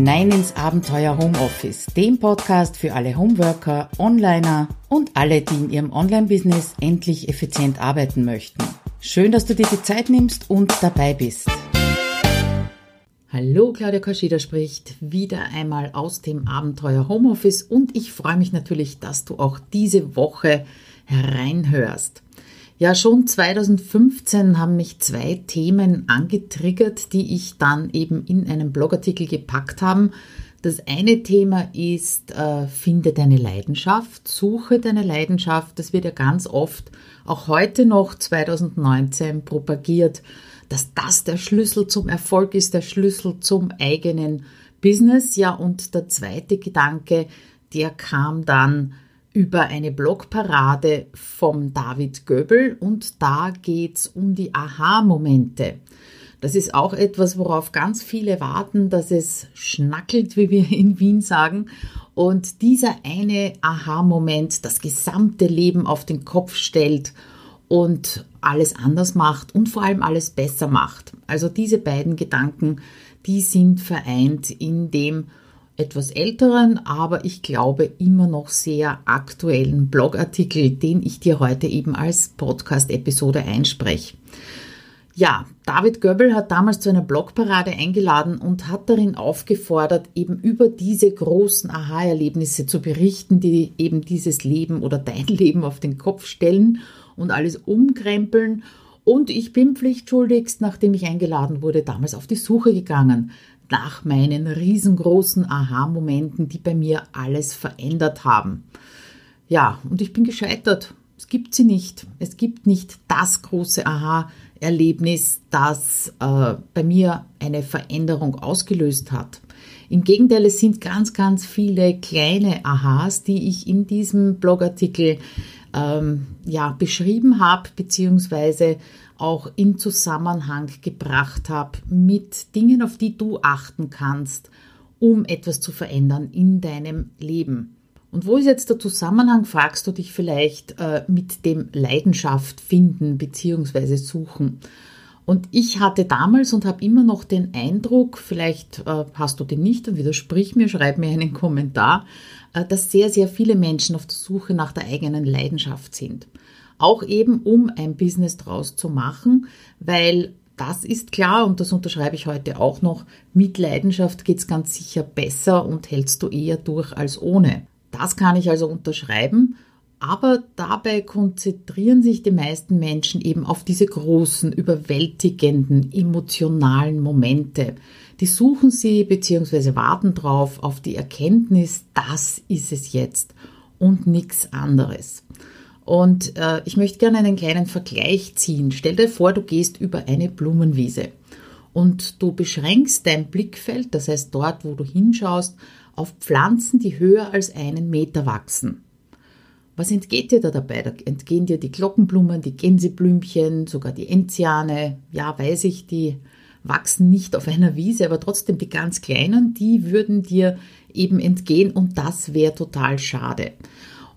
hinein ins Abenteuer Homeoffice, dem Podcast für alle Homeworker, Onliner und alle, die in ihrem Online-Business endlich effizient arbeiten möchten. Schön, dass du dir die Zeit nimmst und dabei bist. Hallo, Claudia Kaschida spricht wieder einmal aus dem Abenteuer Homeoffice und ich freue mich natürlich, dass du auch diese Woche hereinhörst. Ja, schon 2015 haben mich zwei Themen angetriggert, die ich dann eben in einem Blogartikel gepackt habe. Das eine Thema ist, äh, finde deine Leidenschaft, suche deine Leidenschaft. Das wird ja ganz oft, auch heute noch 2019, propagiert, dass das der Schlüssel zum Erfolg ist, der Schlüssel zum eigenen Business. Ja, und der zweite Gedanke, der kam dann, über eine Blogparade vom David Göbel und da geht's um die Aha-Momente. Das ist auch etwas, worauf ganz viele warten, dass es schnackelt, wie wir in Wien sagen. Und dieser eine Aha-Moment das gesamte Leben auf den Kopf stellt und alles anders macht und vor allem alles besser macht. Also diese beiden Gedanken, die sind vereint in dem etwas älteren, aber ich glaube immer noch sehr aktuellen Blogartikel, den ich dir heute eben als Podcast-Episode einspreche. Ja, David Göbbel hat damals zu einer Blogparade eingeladen und hat darin aufgefordert, eben über diese großen Aha-Erlebnisse zu berichten, die eben dieses Leben oder dein Leben auf den Kopf stellen und alles umkrempeln. Und ich bin pflichtschuldigst, nachdem ich eingeladen wurde, damals auf die Suche gegangen nach meinen riesengroßen Aha-Momenten, die bei mir alles verändert haben. Ja, und ich bin gescheitert. Es gibt sie nicht. Es gibt nicht das große Aha-Erlebnis, das äh, bei mir eine Veränderung ausgelöst hat. Im Gegenteil, es sind ganz, ganz viele kleine Aha's, die ich in diesem Blogartikel ähm, ja, beschrieben habe, beziehungsweise auch in Zusammenhang gebracht habe mit Dingen, auf die du achten kannst, um etwas zu verändern in deinem Leben. Und wo ist jetzt der Zusammenhang, fragst du dich vielleicht äh, mit dem Leidenschaft finden bzw. suchen. Und ich hatte damals und habe immer noch den Eindruck, vielleicht äh, hast du den nicht, dann widersprich mir, schreib mir einen Kommentar, äh, dass sehr, sehr viele Menschen auf der Suche nach der eigenen Leidenschaft sind. Auch eben, um ein Business draus zu machen, weil das ist klar und das unterschreibe ich heute auch noch. Mit Leidenschaft geht es ganz sicher besser und hältst du eher durch als ohne. Das kann ich also unterschreiben. Aber dabei konzentrieren sich die meisten Menschen eben auf diese großen, überwältigenden, emotionalen Momente. Die suchen sie bzw. warten drauf auf die Erkenntnis, das ist es jetzt und nichts anderes. Und äh, ich möchte gerne einen kleinen Vergleich ziehen. Stell dir vor, du gehst über eine Blumenwiese und du beschränkst dein Blickfeld, das heißt dort, wo du hinschaust, auf Pflanzen, die höher als einen Meter wachsen. Was entgeht dir da dabei? Da entgehen dir die Glockenblumen, die Gänseblümchen, sogar die Enziane. Ja, weiß ich, die wachsen nicht auf einer Wiese, aber trotzdem die ganz kleinen, die würden dir eben entgehen und das wäre total schade.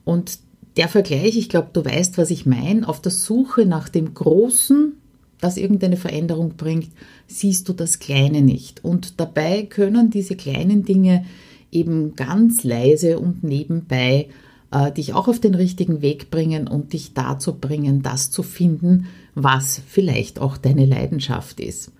Und der Vergleich, ich glaube, du weißt, was ich meine, auf der Suche nach dem Großen, das irgendeine Veränderung bringt, siehst du das Kleine nicht. Und dabei können diese kleinen Dinge eben ganz leise und nebenbei äh, dich auch auf den richtigen Weg bringen und dich dazu bringen, das zu finden, was vielleicht auch deine Leidenschaft ist.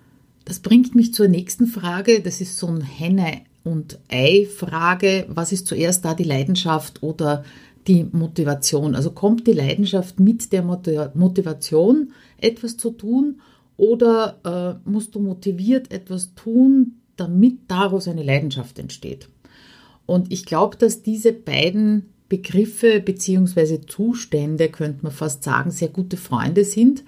Das bringt mich zur nächsten Frage. Das ist so ein Henne- und Ei-Frage. Was ist zuerst da die Leidenschaft oder die Motivation? Also kommt die Leidenschaft mit der Motivation, etwas zu tun oder äh, musst du motiviert etwas tun, damit daraus eine Leidenschaft entsteht? Und ich glaube, dass diese beiden Begriffe bzw. Zustände, könnte man fast sagen, sehr gute Freunde sind.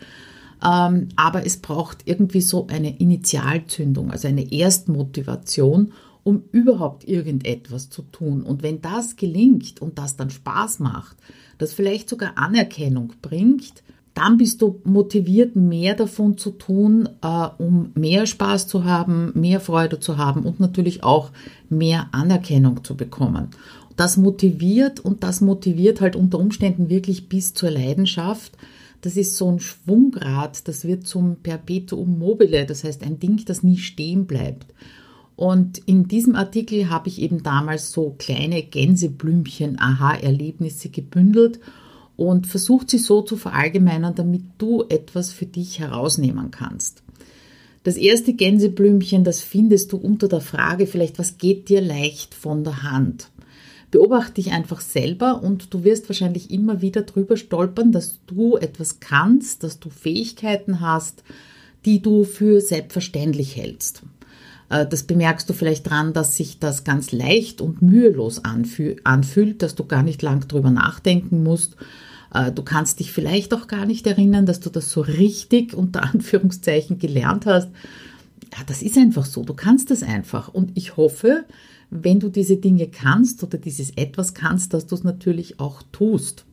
Ähm, aber es braucht irgendwie so eine Initialzündung, also eine Erstmotivation, um überhaupt irgendetwas zu tun. Und wenn das gelingt und das dann Spaß macht, das vielleicht sogar Anerkennung bringt, dann bist du motiviert, mehr davon zu tun, äh, um mehr Spaß zu haben, mehr Freude zu haben und natürlich auch mehr Anerkennung zu bekommen das motiviert und das motiviert halt unter Umständen wirklich bis zur Leidenschaft. Das ist so ein Schwungrad, das wird zum Perpetuum mobile, das heißt ein Ding, das nie stehen bleibt. Und in diesem Artikel habe ich eben damals so kleine Gänseblümchen-Aha-Erlebnisse gebündelt und versucht sie so zu verallgemeinern, damit du etwas für dich herausnehmen kannst. Das erste Gänseblümchen, das findest du unter der Frage vielleicht, was geht dir leicht von der Hand? Beobachte dich einfach selber und du wirst wahrscheinlich immer wieder drüber stolpern, dass du etwas kannst, dass du Fähigkeiten hast, die du für selbstverständlich hältst. Äh, das bemerkst du vielleicht dran, dass sich das ganz leicht und mühelos anfühlt, dass du gar nicht lang drüber nachdenken musst. Äh, du kannst dich vielleicht auch gar nicht erinnern, dass du das so richtig unter Anführungszeichen gelernt hast. Ja, das ist einfach so. Du kannst es einfach. Und ich hoffe, wenn du diese Dinge kannst oder dieses etwas kannst, dass du es natürlich auch tust.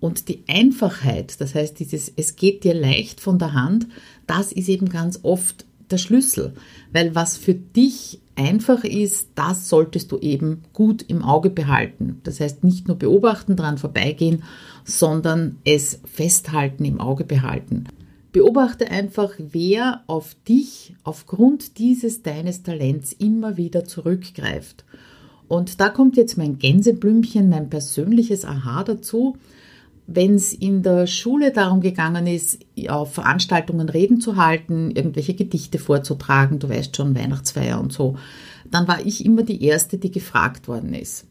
Und die Einfachheit, das heißt dieses, es geht dir leicht von der Hand, das ist eben ganz oft der Schlüssel. Weil was für dich einfach ist, das solltest du eben gut im Auge behalten. Das heißt nicht nur beobachten, dran vorbeigehen, sondern es festhalten, im Auge behalten. Beobachte einfach, wer auf dich aufgrund dieses deines Talents immer wieder zurückgreift. Und da kommt jetzt mein Gänseblümchen, mein persönliches Aha dazu. Wenn es in der Schule darum gegangen ist, auf Veranstaltungen Reden zu halten, irgendwelche Gedichte vorzutragen, du weißt schon, Weihnachtsfeier und so, dann war ich immer die Erste, die gefragt worden ist.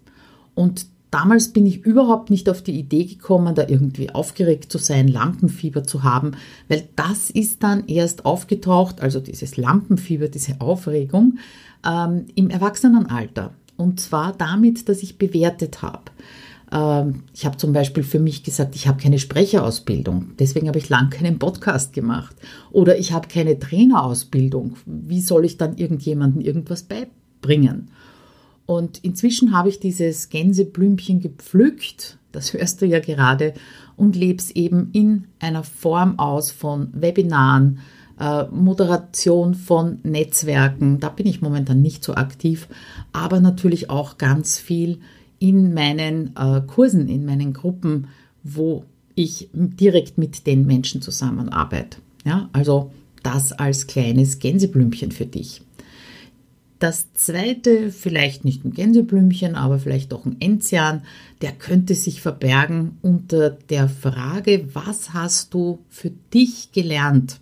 Und damals bin ich überhaupt nicht auf die Idee gekommen, da irgendwie aufgeregt zu sein, Lampenfieber zu haben, weil das ist dann erst aufgetaucht, also dieses Lampenfieber, diese Aufregung, ähm, im Erwachsenenalter. Und zwar damit, dass ich bewertet habe. Ähm, ich habe zum Beispiel für mich gesagt, ich habe keine Sprecherausbildung, deswegen habe ich lang keinen Podcast gemacht. Oder ich habe keine Trainerausbildung. Wie soll ich dann irgendjemandem irgendwas beibringen? Und inzwischen habe ich dieses Gänseblümchen gepflückt, das hörst du ja gerade, und lebe es eben in einer Form aus von Webinaren, äh, Moderation von Netzwerken. Da bin ich momentan nicht so aktiv, aber natürlich auch ganz viel in meinen äh, Kursen, in meinen Gruppen, wo ich direkt mit den Menschen zusammenarbeite. Ja, also das als kleines Gänseblümchen für dich. Das zweite, vielleicht nicht ein Gänseblümchen, aber vielleicht doch ein Enzian, der könnte sich verbergen unter der Frage, was hast du für dich gelernt?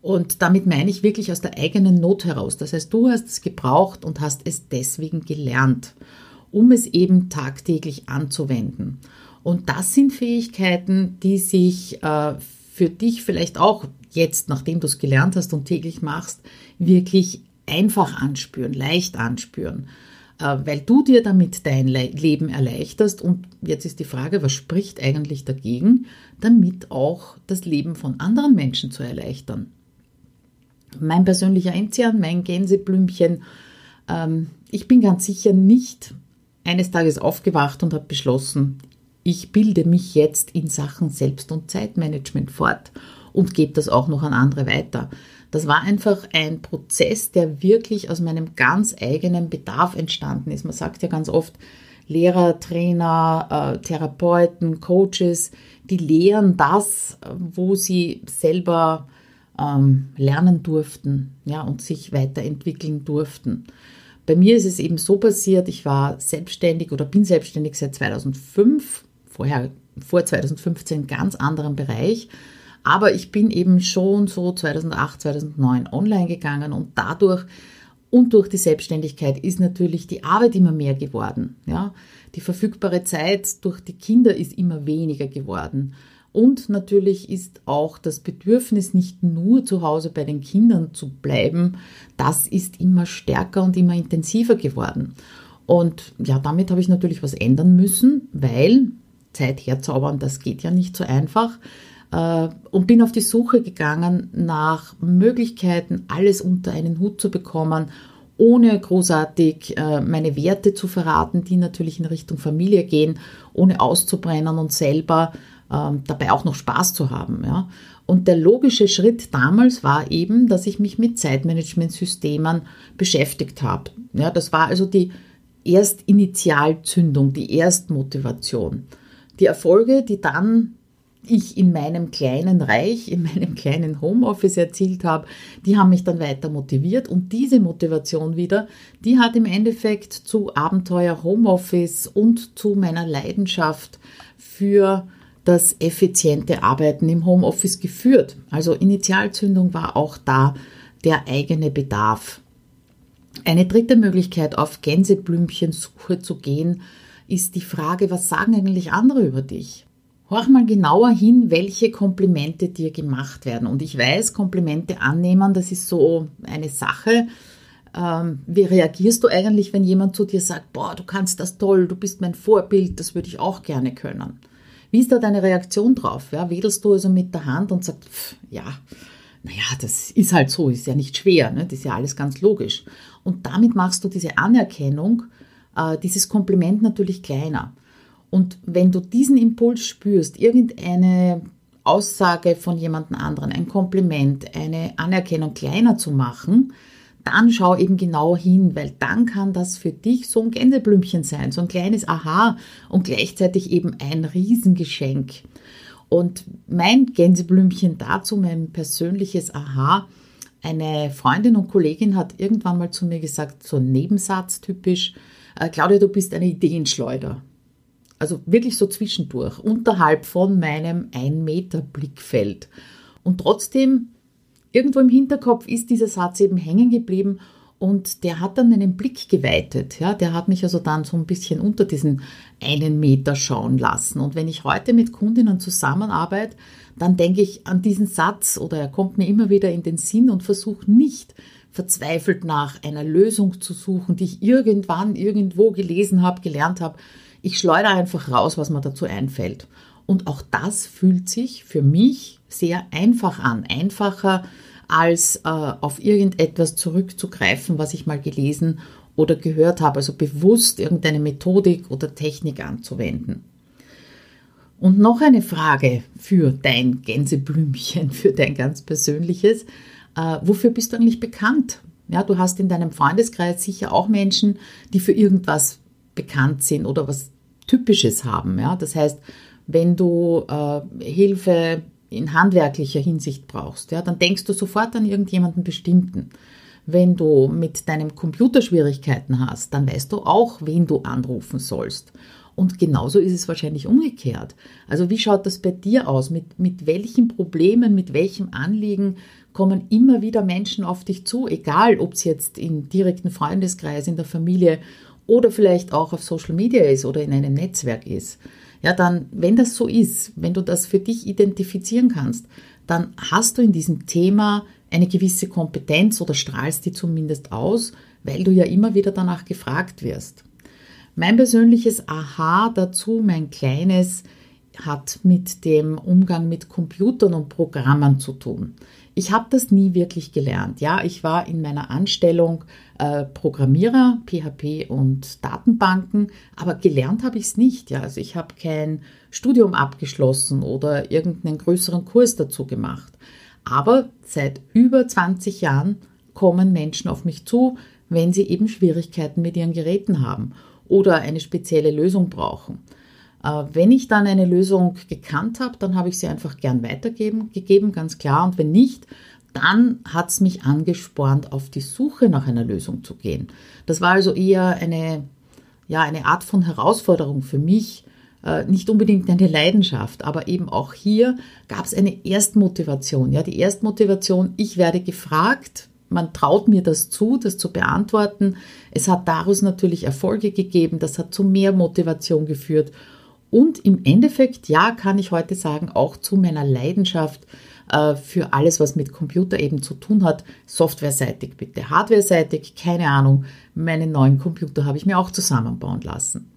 Und damit meine ich wirklich aus der eigenen Not heraus. Das heißt, du hast es gebraucht und hast es deswegen gelernt um es eben tagtäglich anzuwenden. Und das sind Fähigkeiten, die sich äh, für dich vielleicht auch jetzt, nachdem du es gelernt hast und täglich machst, wirklich einfach anspüren, leicht anspüren, äh, weil du dir damit dein Le Leben erleichterst. Und jetzt ist die Frage, was spricht eigentlich dagegen, damit auch das Leben von anderen Menschen zu erleichtern? Mein persönlicher Enzian, mein Gänseblümchen, ähm, ich bin ganz sicher nicht eines Tages aufgewacht und habe beschlossen, ich bilde mich jetzt in Sachen Selbst- und Zeitmanagement fort und gebe das auch noch an andere weiter. Das war einfach ein Prozess, der wirklich aus meinem ganz eigenen Bedarf entstanden ist. Man sagt ja ganz oft, Lehrer, Trainer, äh, Therapeuten, Coaches, die lehren das, wo sie selber ähm, lernen durften ja, und sich weiterentwickeln durften. Bei mir ist es eben so passiert, ich war selbstständig oder bin selbstständig seit 2005, vorher vor 2015 ganz anderen Bereich. Aber ich bin eben schon so 2008, 2009 online gegangen und dadurch und durch die Selbstständigkeit ist natürlich die Arbeit immer mehr geworden. Ja? Die verfügbare Zeit durch die Kinder ist immer weniger geworden. Und natürlich ist auch das Bedürfnis, nicht nur zu Hause bei den Kindern zu bleiben, das ist immer stärker und immer intensiver geworden. Und ja, damit habe ich natürlich was ändern müssen, weil Zeit herzaubern, das geht ja nicht so einfach. Äh, und bin auf die Suche gegangen nach Möglichkeiten, alles unter einen Hut zu bekommen, ohne großartig äh, meine Werte zu verraten, die natürlich in Richtung Familie gehen, ohne auszubrennen und selber ähm, dabei auch noch Spaß zu haben. Ja. Und der logische Schritt damals war eben, dass ich mich mit Zeitmanagementsystemen beschäftigt habe. Ja, das war also die Erstinitialzündung, die Erstmotivation. Die Erfolge, die dann ich in meinem kleinen Reich, in meinem kleinen Homeoffice erzielt habe, die haben mich dann weiter motiviert und diese Motivation wieder, die hat im Endeffekt zu Abenteuer Homeoffice und zu meiner Leidenschaft für das effiziente Arbeiten im Homeoffice geführt. Also Initialzündung war auch da der eigene Bedarf. Eine dritte Möglichkeit, auf Gänseblümchensuche zu gehen, ist die Frage, was sagen eigentlich andere über dich? Horch mal genauer hin, welche Komplimente dir gemacht werden. Und ich weiß, Komplimente annehmen, das ist so eine Sache. Ähm, wie reagierst du eigentlich, wenn jemand zu dir sagt, boah, du kannst das toll, du bist mein Vorbild, das würde ich auch gerne können? Wie ist da deine Reaktion drauf? Ja, wedelst du also mit der Hand und sagst, pff, ja, naja, das ist halt so, ist ja nicht schwer, ne? das ist ja alles ganz logisch. Und damit machst du diese Anerkennung, äh, dieses Kompliment natürlich kleiner. Und wenn du diesen Impuls spürst, irgendeine Aussage von jemand anderen, ein Kompliment, eine Anerkennung kleiner zu machen, dann schau eben genau hin, weil dann kann das für dich so ein Gänseblümchen sein, so ein kleines Aha und gleichzeitig eben ein Riesengeschenk. Und mein Gänseblümchen dazu, mein persönliches Aha, eine Freundin und Kollegin hat irgendwann mal zu mir gesagt, so Nebensatz typisch, äh, Claudia, du bist eine Ideenschleuder. Also wirklich so zwischendurch, unterhalb von meinem 1 Meter Blickfeld. Und trotzdem, irgendwo im Hinterkopf ist dieser Satz eben hängen geblieben und der hat dann meinen Blick geweitet. Ja, der hat mich also dann so ein bisschen unter diesen einen Meter schauen lassen. Und wenn ich heute mit Kundinnen zusammenarbeite, dann denke ich an diesen Satz oder er kommt mir immer wieder in den Sinn und versuche nicht verzweifelt nach einer Lösung zu suchen, die ich irgendwann irgendwo gelesen habe, gelernt habe, ich schleudere einfach raus, was mir dazu einfällt. Und auch das fühlt sich für mich sehr einfach an. Einfacher als äh, auf irgendetwas zurückzugreifen, was ich mal gelesen oder gehört habe. Also bewusst irgendeine Methodik oder Technik anzuwenden. Und noch eine Frage für dein Gänseblümchen, für dein ganz persönliches. Äh, wofür bist du eigentlich bekannt? Ja, du hast in deinem Freundeskreis sicher auch Menschen, die für irgendwas bekannt sind oder was Typisches haben. Ja? Das heißt, wenn du äh, Hilfe in handwerklicher Hinsicht brauchst, ja, dann denkst du sofort an irgendjemanden bestimmten. Wenn du mit deinem Computer Schwierigkeiten hast, dann weißt du auch, wen du anrufen sollst. Und genauso ist es wahrscheinlich umgekehrt. Also wie schaut das bei dir aus? Mit, mit welchen Problemen, mit welchem Anliegen kommen immer wieder Menschen auf dich zu, egal ob es jetzt im direkten Freundeskreis, in der Familie oder vielleicht auch auf Social Media ist oder in einem Netzwerk ist, ja, dann, wenn das so ist, wenn du das für dich identifizieren kannst, dann hast du in diesem Thema eine gewisse Kompetenz oder strahlst die zumindest aus, weil du ja immer wieder danach gefragt wirst. Mein persönliches Aha dazu, mein kleines, hat mit dem Umgang mit Computern und Programmen zu tun. Ich habe das nie wirklich gelernt. Ja, ich war in meiner Anstellung äh, Programmierer, PHP und Datenbanken, aber gelernt habe ich es nicht. Ja, also ich habe kein Studium abgeschlossen oder irgendeinen größeren Kurs dazu gemacht. Aber seit über 20 Jahren kommen Menschen auf mich zu, wenn sie eben Schwierigkeiten mit ihren Geräten haben oder eine spezielle Lösung brauchen. Äh, wenn ich dann eine Lösung gekannt habe, dann habe ich sie einfach gern weitergegeben, gegeben, ganz klar. Und wenn nicht, dann hat es mich angespornt, auf die Suche nach einer Lösung zu gehen. Das war also eher eine, ja, eine Art von Herausforderung für mich, äh, nicht unbedingt eine Leidenschaft, aber eben auch hier gab es eine Erstmotivation. Ja, die Erstmotivation, ich werde gefragt, man traut mir das zu, das zu beantworten. Es hat daraus natürlich Erfolge gegeben, das hat zu mehr Motivation geführt und im Endeffekt, ja, kann ich heute sagen, auch zu meiner Leidenschaft äh, für alles, was mit Computer eben zu tun hat, softwareseitig bitte. Hardwareseitig, keine Ahnung, meinen neuen Computer habe ich mir auch zusammenbauen lassen.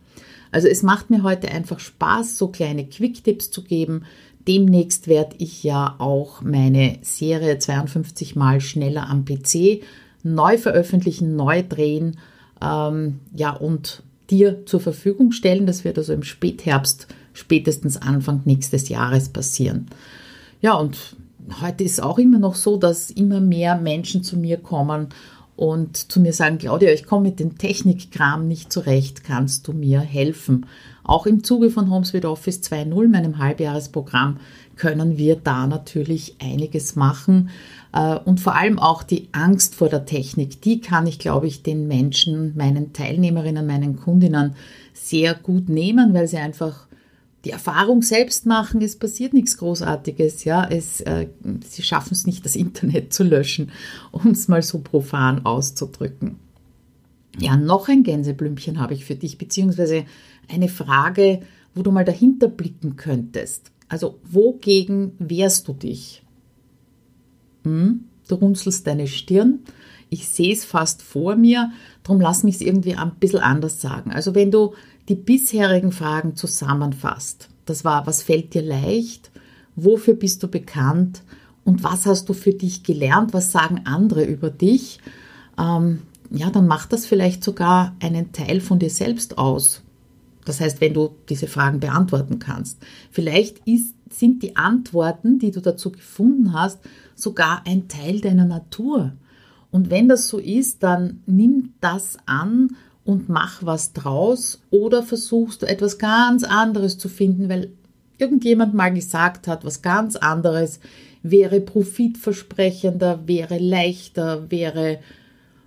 Also es macht mir heute einfach Spaß, so kleine Quick-Tipps zu geben. Demnächst werde ich ja auch meine Serie 52 mal schneller am PC neu veröffentlichen, neu drehen. Ähm, ja, und dir zur Verfügung stellen. Das wird also im Spätherbst, spätestens Anfang nächstes Jahres passieren. Ja, und heute ist auch immer noch so, dass immer mehr Menschen zu mir kommen und zu mir sagen, Claudia, ich komme mit dem Technikkram nicht zurecht, kannst du mir helfen? Auch im Zuge von HomeSuite Office 2.0, meinem Halbjahresprogramm, können wir da natürlich einiges machen. Äh, und vor allem auch die Angst vor der Technik, die kann ich, glaube ich, den Menschen, meinen Teilnehmerinnen, meinen Kundinnen sehr gut nehmen, weil sie einfach die Erfahrung selbst machen, es passiert nichts Großartiges, ja, es, äh, sie schaffen es nicht, das Internet zu löschen, um es mal so profan auszudrücken. Ja, noch ein Gänseblümchen habe ich für dich, beziehungsweise eine Frage, wo du mal dahinter blicken könntest. Also, wogegen wehrst du dich? Hm? Du runzelst deine Stirn. Ich sehe es fast vor mir, darum lass mich es irgendwie ein bisschen anders sagen. Also, wenn du die bisherigen Fragen zusammenfasst. Das war, was fällt dir leicht? Wofür bist du bekannt? Und was hast du für dich gelernt? Was sagen andere über dich? Ähm, ja, dann macht das vielleicht sogar einen Teil von dir selbst aus. Das heißt, wenn du diese Fragen beantworten kannst. Vielleicht ist, sind die Antworten, die du dazu gefunden hast, sogar ein Teil deiner Natur. Und wenn das so ist, dann nimm das an und mach was draus oder versuchst du etwas ganz anderes zu finden, weil irgendjemand mal gesagt hat, was ganz anderes wäre profitversprechender, wäre leichter, wäre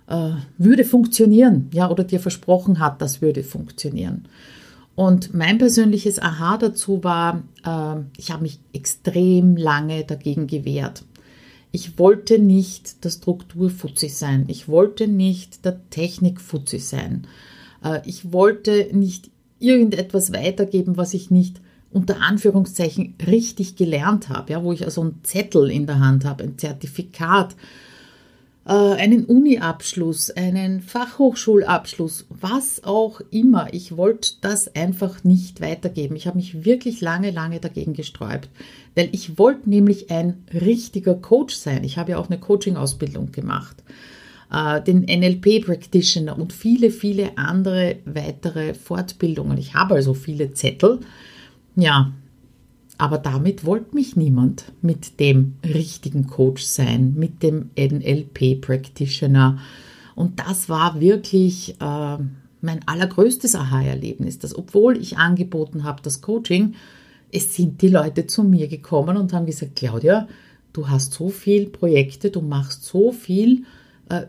äh, würde funktionieren, ja, oder dir versprochen hat, das würde funktionieren. Und mein persönliches Aha dazu war, äh, ich habe mich extrem lange dagegen gewehrt. Ich wollte nicht der Strukturfuzzi sein. Ich wollte nicht der Technikfuzzi sein. Äh, ich wollte nicht irgendetwas weitergeben, was ich nicht unter Anführungszeichen richtig gelernt habe, ja, wo ich also einen Zettel in der Hand habe, ein Zertifikat, einen Uni-Abschluss, einen Fachhochschulabschluss, was auch immer. Ich wollte das einfach nicht weitergeben. Ich habe mich wirklich lange, lange dagegen gesträubt, weil ich wollte nämlich ein richtiger Coach sein. Ich habe ja auch eine Coaching-Ausbildung gemacht, äh, den NLP-Practitioner und viele, viele andere weitere Fortbildungen. Ich habe also viele Zettel. Ja, aber damit wollte mich niemand mit dem richtigen Coach sein, mit dem NLP Practitioner. Und das war wirklich äh, mein allergrößtes Aha-Erlebnis, dass obwohl ich angeboten habe, das Coaching, es sind die Leute zu mir gekommen und haben gesagt, Claudia, du hast so viele Projekte, du machst so viel, äh,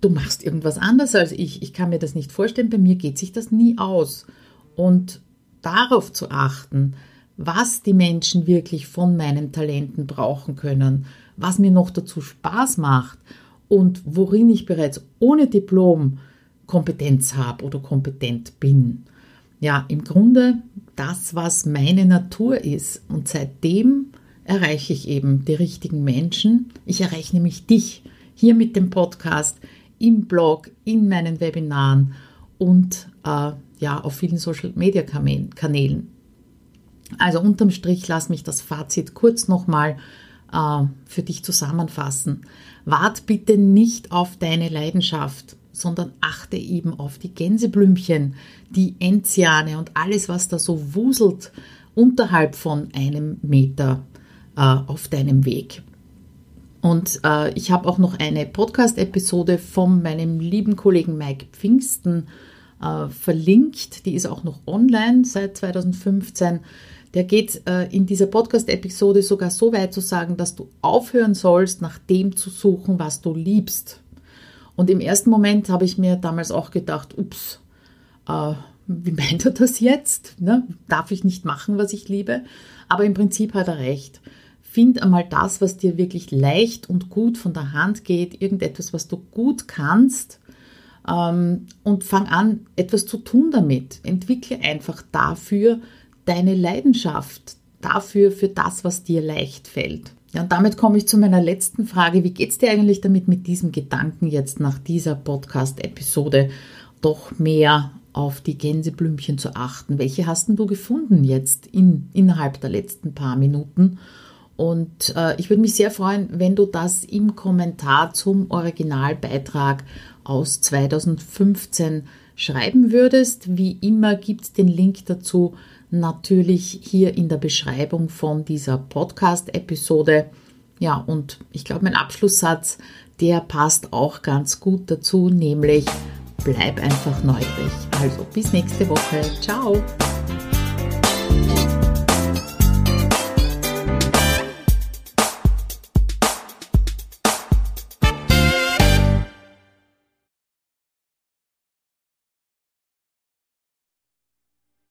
du machst irgendwas anders als ich. Ich kann mir das nicht vorstellen, bei mir geht sich das nie aus. Und darauf zu achten, was die Menschen wirklich von meinen Talenten brauchen können, was mir noch dazu Spaß macht und worin ich bereits ohne Diplom Kompetenz habe oder kompetent bin. Ja, im Grunde das, was meine Natur ist. Und seitdem erreiche ich eben die richtigen Menschen. Ich erreiche nämlich dich hier mit dem Podcast, im Blog, in meinen Webinaren und äh, ja, auf vielen Social Media Kanälen. Also unterm Strich lass mich das Fazit kurz nochmal äh, für dich zusammenfassen. Wart bitte nicht auf deine Leidenschaft, sondern achte eben auf die Gänseblümchen, die Enziane und alles, was da so wuselt unterhalb von einem Meter äh, auf deinem Weg. Und äh, ich habe auch noch eine Podcast-Episode von meinem lieben Kollegen Mike Pfingsten äh, verlinkt. Die ist auch noch online seit 2015 der geht äh, in dieser Podcast-Episode sogar so weit zu sagen, dass du aufhören sollst, nach dem zu suchen, was du liebst. Und im ersten Moment habe ich mir damals auch gedacht, ups, äh, wie meint er das jetzt? Ne? Darf ich nicht machen, was ich liebe? Aber im Prinzip hat er recht. Find einmal das, was dir wirklich leicht und gut von der Hand geht, irgendetwas, was du gut kannst ähm, und fang an, etwas zu tun damit. Entwickle einfach dafür deine Leidenschaft dafür, für das, was dir leicht fällt. Ja, und damit komme ich zu meiner letzten Frage. Wie geht es dir eigentlich damit, mit diesem Gedanken jetzt nach dieser Podcast-Episode doch mehr auf die Gänseblümchen zu achten? Welche hast du gefunden jetzt in, innerhalb der letzten paar Minuten? Und äh, ich würde mich sehr freuen, wenn du das im Kommentar zum Originalbeitrag aus 2015 schreiben würdest. Wie immer gibt es den Link dazu natürlich hier in der Beschreibung von dieser Podcast-Episode. Ja, und ich glaube, mein Abschlusssatz, der passt auch ganz gut dazu, nämlich bleib einfach neugierig. Also bis nächste Woche. Ciao.